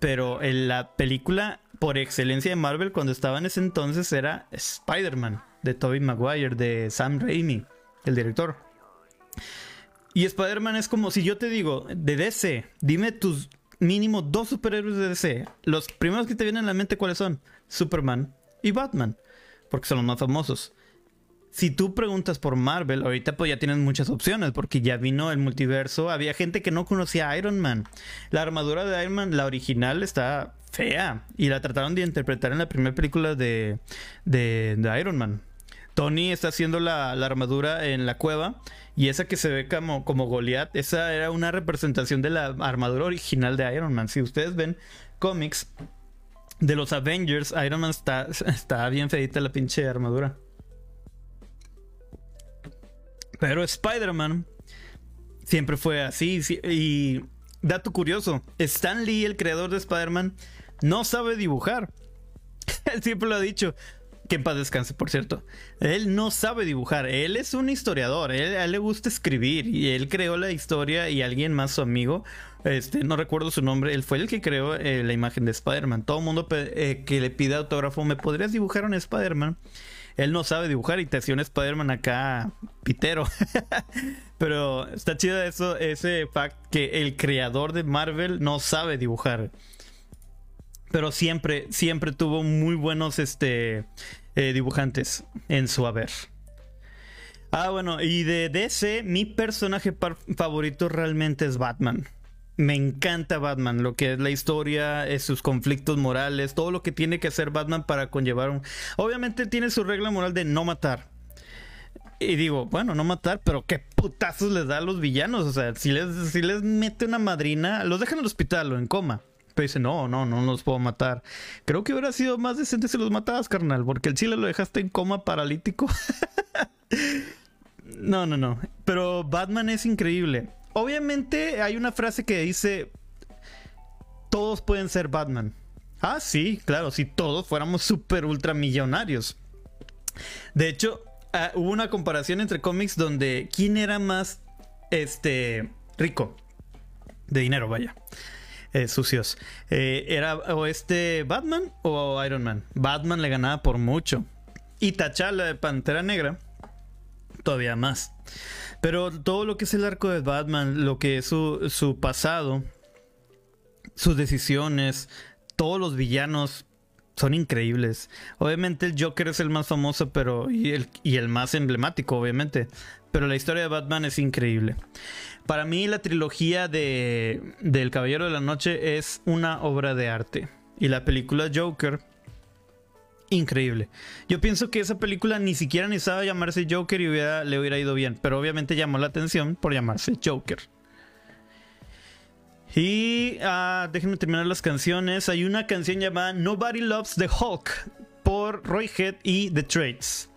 Pero en la película por excelencia de Marvel cuando estaba en ese entonces era Spider-Man, de Tobey Maguire, de Sam Raimi, el director. Y Spider-Man es como si yo te digo, de DC, dime tus mínimo dos superhéroes de DC. Los primeros que te vienen a la mente, ¿cuáles son? Superman y Batman, porque son los más famosos. Si tú preguntas por Marvel, ahorita pues ya tienes muchas opciones, porque ya vino el multiverso. Había gente que no conocía a Iron Man. La armadura de Iron Man, la original, está fea. Y la trataron de interpretar en la primera película de, de, Iron Man. Tony está haciendo la, armadura en la cueva y esa que se ve como, como Goliath, esa era una representación de la armadura original de Iron Man. Si ustedes ven cómics de los Avengers, Iron Man está, está bien feita la pinche armadura. Pero Spider-Man siempre fue así. Y dato curioso, Stan Lee, el creador de Spider-Man, no sabe dibujar. Él siempre lo ha dicho. Que en paz descanse, por cierto. Él no sabe dibujar. Él es un historiador. Él, a él le gusta escribir. Y él creó la historia y alguien más, su amigo. Este, no recuerdo su nombre. Él fue el que creó eh, la imagen de Spider-Man. Todo el mundo eh, que le pide autógrafo, ¿me podrías dibujar un Spider-Man? Él no sabe dibujar y te hacía un Spider-Man acá pitero. Pero está chido eso, ese fact que el creador de Marvel no sabe dibujar pero siempre, siempre tuvo muy buenos este, eh, dibujantes en su haber. Ah, bueno, y de DC, mi personaje favorito realmente es Batman. Me encanta Batman, lo que es la historia, es sus conflictos morales, todo lo que tiene que hacer Batman para conllevar un... Obviamente tiene su regla moral de no matar. Y digo, bueno, no matar, pero qué putazos les da a los villanos. O sea, si les, si les mete una madrina, los dejan en el hospital o en coma. Pero dice, no, no, no los puedo matar. Creo que hubiera sido más decente si los matabas, carnal, porque el chile lo dejaste en coma paralítico. no, no, no. Pero Batman es increíble. Obviamente hay una frase que dice, todos pueden ser Batman. Ah, sí, claro, si todos fuéramos super ultramillonarios. De hecho, ah, hubo una comparación entre cómics donde quién era más este rico de dinero, vaya. Eh, sucios. Eh, era o este Batman o Iron Man. Batman le ganaba por mucho. Y T'Challa de Pantera Negra todavía más. Pero todo lo que es el arco de Batman, lo que es su, su pasado, sus decisiones, todos los villanos son increíbles. Obviamente el Joker es el más famoso, pero y el, y el más emblemático, obviamente. Pero la historia de Batman es increíble. Para mí la trilogía de del Caballero de la Noche es una obra de arte. Y la película Joker increíble. Yo pienso que esa película ni siquiera necesitaba llamarse Joker y le hubiera ido bien, pero obviamente llamó la atención por llamarse Joker. Y ah, déjenme terminar las canciones. Hay una canción llamada Nobody Loves the Hulk por Roy Head y The Trades.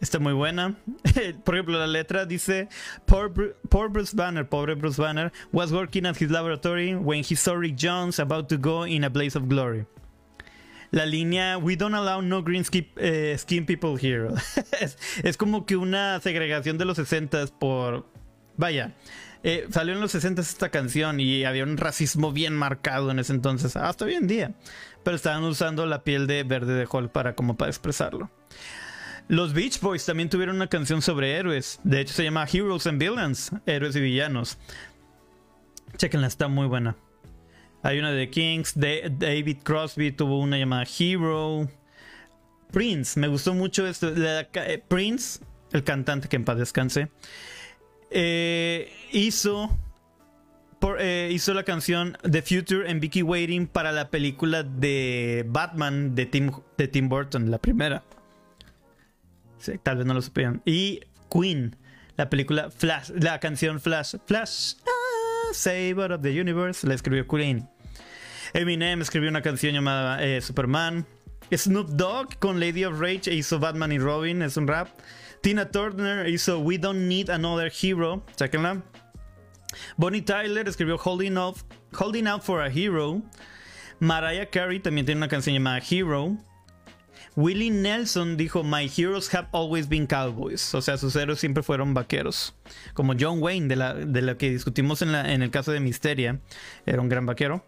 Está muy buena. Por ejemplo, la letra dice: poor, Bruce Banner, pobre Bruce Banner, was working at his laboratory when he saw Rick Jones about to go in a blaze of glory la línea We don't allow no green eh, skin, people here. es, como que una segregación de los 60 por. Vaya. Eh, salió en los 60 esta canción y había un racismo bien marcado en ese entonces, hasta hoy en día. Pero estaban usando la piel de verde de Hulk para como para expresarlo. Los Beach Boys también tuvieron una canción sobre héroes. De hecho se llama Heroes and Villains, héroes y villanos. Chequenla, está muy buena. Hay una de Kings, de David Crosby tuvo una llamada Hero. Prince, me gustó mucho esto. Eh, Prince, el cantante que en paz descanse, eh, hizo, eh, hizo la canción The Future and Vicky Waiting para la película de Batman de Tim, de Tim Burton, la primera. tal vez no lo supieron. Y Queen, la película Flash, la canción Flash. Flash. Saber of the Universe, la escribió Queen. Eminem escribió una canción llamada eh, Superman. Snoop Dogg con Lady of Rage hizo Batman y Robin, es un rap. Tina Turner hizo We Don't Need Another Hero, chequenla. Bonnie Tyler escribió Holding Out, Holding for a Hero. Mariah Carey también tiene una canción llamada Hero. Willie Nelson dijo, My heroes have always been cowboys. O sea, sus héroes siempre fueron vaqueros. Como John Wayne, de la, de que discutimos en, en el caso de Misteria. Era un gran vaquero.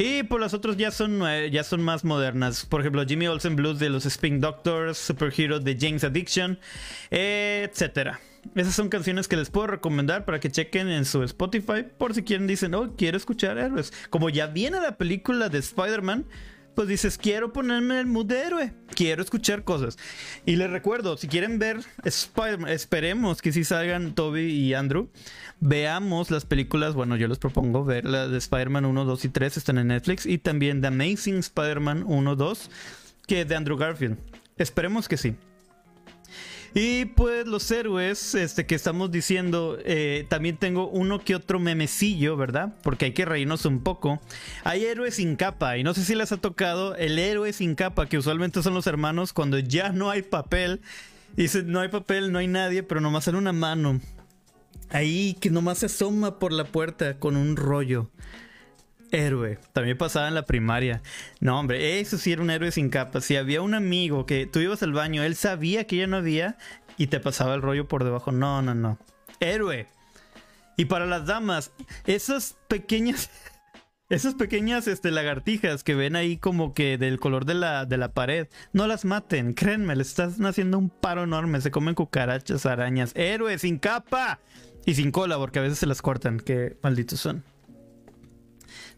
Y por las otras ya son, ya son más modernas. Por ejemplo, Jimmy Olsen Blues de los Spin Doctors, Superhero de James Addiction, etc. Esas son canciones que les puedo recomendar para que chequen en su Spotify por si quieren dicen, oh, quiero escuchar héroes. Como ya viene la película de Spider-Man, pues dices, quiero ponerme el mood de héroe, quiero escuchar cosas. Y les recuerdo, si quieren ver Spider-Man, esperemos que si salgan Toby y Andrew, veamos las películas, bueno, yo les propongo ver la de Spider-Man 1, 2 y 3, están en Netflix, y también The Amazing Spider-Man 1, 2, que es de Andrew Garfield. Esperemos que sí. Y pues los héroes este, que estamos diciendo, eh, también tengo uno que otro memecillo, ¿verdad? Porque hay que reírnos un poco. Hay héroes sin capa y no sé si les ha tocado el héroe sin capa, que usualmente son los hermanos cuando ya no hay papel. Y dice, no hay papel, no hay nadie, pero nomás sale una mano. Ahí que nomás se asoma por la puerta con un rollo héroe. También pasaba en la primaria. No, hombre, eso sí era un héroe sin capa. Si había un amigo que tú ibas al baño, él sabía que ya no había y te pasaba el rollo por debajo. No, no, no. Héroe. Y para las damas, esas pequeñas. Esas pequeñas este, lagartijas que ven ahí como que del color de la, de la pared, no las maten, créanme, les estás haciendo un paro enorme, se comen cucarachas, arañas, héroe sin capa y sin cola, porque a veces se las cortan, que malditos son.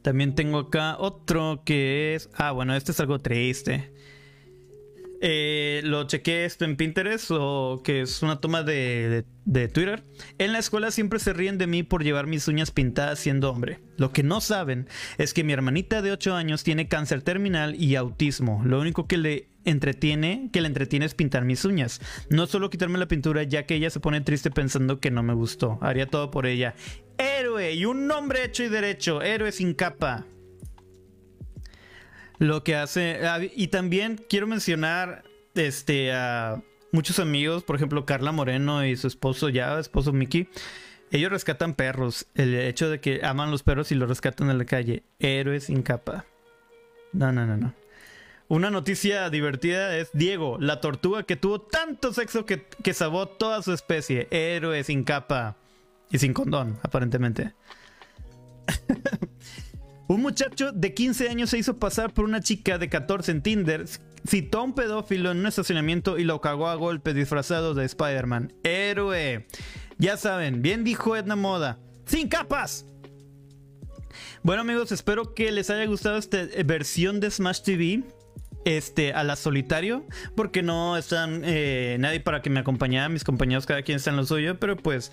También tengo acá otro que es. Ah, bueno, este es algo triste. Eh, lo chequé esto en Pinterest o que es una toma de, de, Twitter. En la escuela siempre se ríen de mí por llevar mis uñas pintadas siendo hombre. Lo que no saben es que mi hermanita de 8 años tiene cáncer terminal y autismo. Lo único que le entretiene, que le entretiene es pintar mis uñas. No solo quitarme la pintura ya que ella se pone triste pensando que no me gustó. Haría todo por ella. Héroe y un nombre hecho y derecho. Héroe sin capa. Lo que hace. Ah, y también quiero mencionar este, a muchos amigos, por ejemplo, Carla Moreno y su esposo ya, esposo Mickey, ellos rescatan perros. El hecho de que aman los perros y los rescatan en la calle. Héroes sin capa. No, no, no, no. Una noticia divertida es Diego, la tortuga que tuvo tanto sexo que, que sabó toda su especie. Héroe sin capa. Y sin condón, aparentemente. un muchacho de 15 años se hizo pasar por una chica de 14 en Tinder, citó a un pedófilo en un estacionamiento y lo cagó a golpes disfrazado de Spider-Man. Héroe. Ya saben, bien dijo Edna Moda. ¡Sin capas! Bueno amigos, espero que les haya gustado esta versión de Smash TV este, a la solitario, porque no están eh, nadie para que me acompañe, mis compañeros cada quien está en lo suyo, pero pues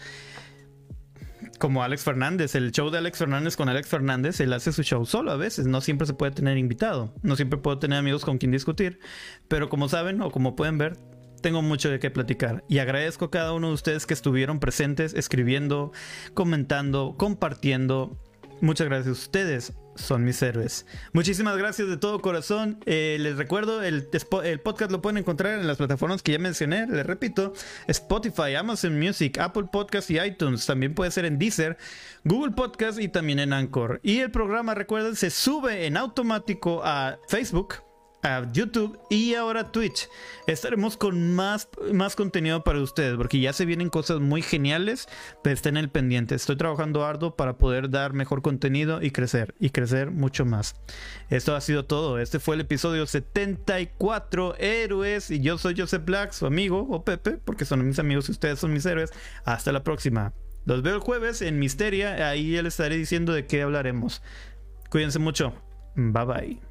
como Alex Fernández, el show de Alex Fernández con Alex Fernández, él hace su show solo a veces, no siempre se puede tener invitado, no siempre puedo tener amigos con quien discutir, pero como saben o como pueden ver, tengo mucho de qué platicar. Y agradezco a cada uno de ustedes que estuvieron presentes, escribiendo, comentando, compartiendo. Muchas gracias a ustedes son mis héroes. Muchísimas gracias de todo corazón. Eh, les recuerdo, el, el, podcast lo pueden encontrar en las plataformas que ya mencioné. Les repito, Spotify, Amazon Music, Apple Podcast y iTunes. También puede ser en Deezer, Google Podcast y también en Anchor. Y el programa, recuerden, se sube en automático a Facebook, YouTube y ahora Twitch. Estaremos con más, más contenido para ustedes porque ya se vienen cosas muy geniales, pero estén el pendiente. Estoy trabajando arduo para poder dar mejor contenido y crecer y crecer mucho más. Esto ha sido todo. Este fue el episodio 74 Héroes y yo soy Joseph Black, su amigo o Pepe, porque son mis amigos y ustedes son mis héroes. Hasta la próxima. Los veo el jueves en Misteria, ahí ya les estaré diciendo de qué hablaremos. Cuídense mucho. Bye bye.